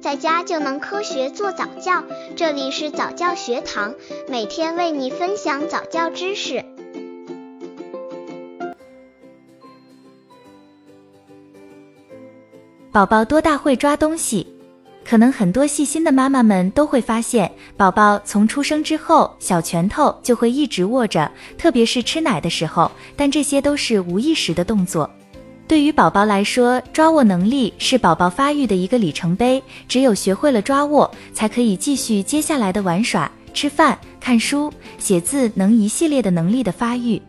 在家就能科学做早教。这里是早教学堂，每天为你分享早教知识。宝宝多大会抓东西？可能很多细心的妈妈们都会发现，宝宝从出生之后，小拳头就会一直握着，特别是吃奶的时候。但这些都是无意识的动作。对于宝宝来说，抓握能力是宝宝发育的一个里程碑。只有学会了抓握，才可以继续接下来的玩耍、吃饭、看书、写字，能一系列的能力的发育。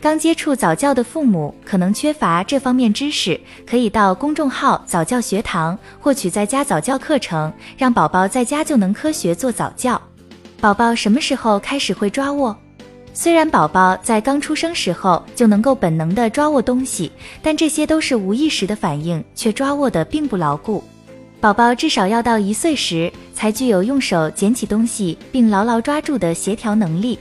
刚接触早教的父母可能缺乏这方面知识，可以到公众号早教学堂获取在家早教课程，让宝宝在家就能科学做早教。宝宝什么时候开始会抓握？虽然宝宝在刚出生时候就能够本能的抓握东西，但这些都是无意识的反应，却抓握的并不牢固。宝宝至少要到一岁时才具有用手捡起东西并牢牢抓住的协调能力，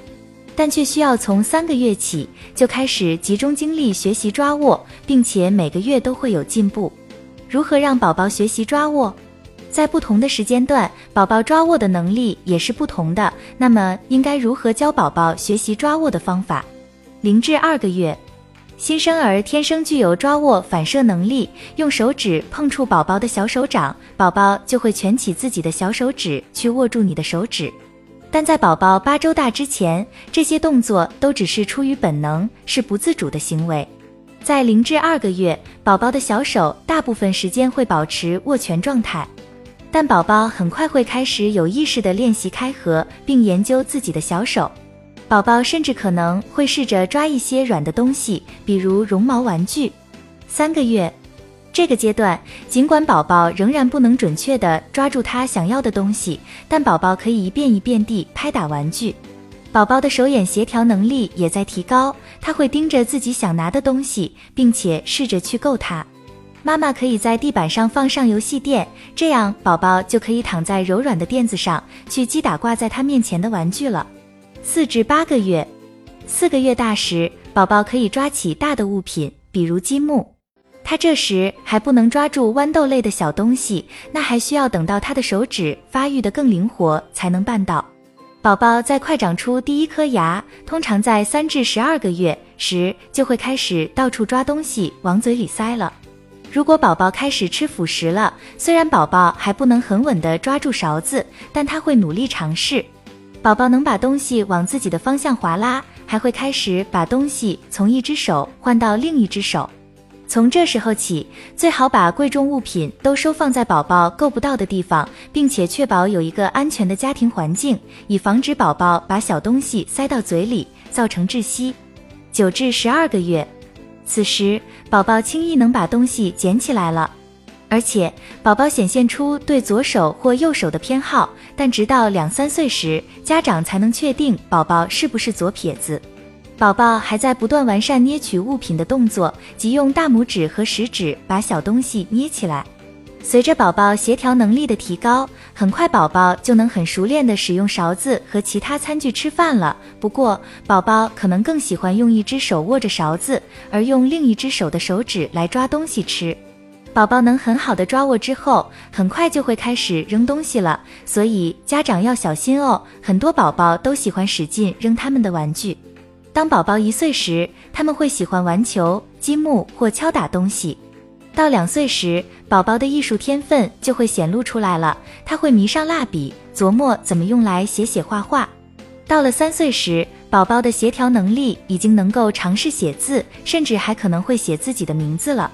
但却需要从三个月起就开始集中精力学习抓握，并且每个月都会有进步。如何让宝宝学习抓握？在不同的时间段，宝宝抓握的能力也是不同的。那么，应该如何教宝宝学习抓握的方法？零至二个月，新生儿天生具有抓握反射能力，用手指碰触宝宝的小手掌，宝宝就会蜷起自己的小手指去握住你的手指。但在宝宝八周大之前，这些动作都只是出于本能，是不自主的行为。在零至二个月，宝宝的小手大部分时间会保持握拳状态。但宝宝很快会开始有意识地练习开合，并研究自己的小手。宝宝甚至可能会试着抓一些软的东西，比如绒毛玩具。三个月这个阶段，尽管宝宝仍然不能准确地抓住他想要的东西，但宝宝可以一遍一遍地拍打玩具。宝宝的手眼协调能力也在提高，他会盯着自己想拿的东西，并且试着去够它。妈妈可以在地板上放上游戏垫，这样宝宝就可以躺在柔软的垫子上去击打挂在他面前的玩具了。四至八个月，四个月大时，宝宝可以抓起大的物品，比如积木。他这时还不能抓住豌豆类的小东西，那还需要等到他的手指发育的更灵活才能办到。宝宝在快长出第一颗牙，通常在三至十二个月时，就会开始到处抓东西往嘴里塞了。如果宝宝开始吃辅食了，虽然宝宝还不能很稳地抓住勺子，但他会努力尝试。宝宝能把东西往自己的方向划拉，还会开始把东西从一只手换到另一只手。从这时候起，最好把贵重物品都收放在宝宝够不到的地方，并且确保有一个安全的家庭环境，以防止宝宝把小东西塞到嘴里，造成窒息。九至十二个月。此时，宝宝轻易能把东西捡起来了，而且宝宝显现出对左手或右手的偏好。但直到两三岁时，家长才能确定宝宝是不是左撇子。宝宝还在不断完善捏取物品的动作，即用大拇指和食指把小东西捏起来。随着宝宝协调能力的提高，很快宝宝就能很熟练地使用勺子和其他餐具吃饭了。不过，宝宝可能更喜欢用一只手握着勺子，而用另一只手的手指来抓东西吃。宝宝能很好的抓握之后，很快就会开始扔东西了，所以家长要小心哦。很多宝宝都喜欢使劲扔他们的玩具。当宝宝一岁时，他们会喜欢玩球、积木或敲打东西。到两岁时，宝宝的艺术天分就会显露出来了。他会迷上蜡笔，琢磨怎么用来写写画画。到了三岁时，宝宝的协调能力已经能够尝试写字，甚至还可能会写自己的名字了。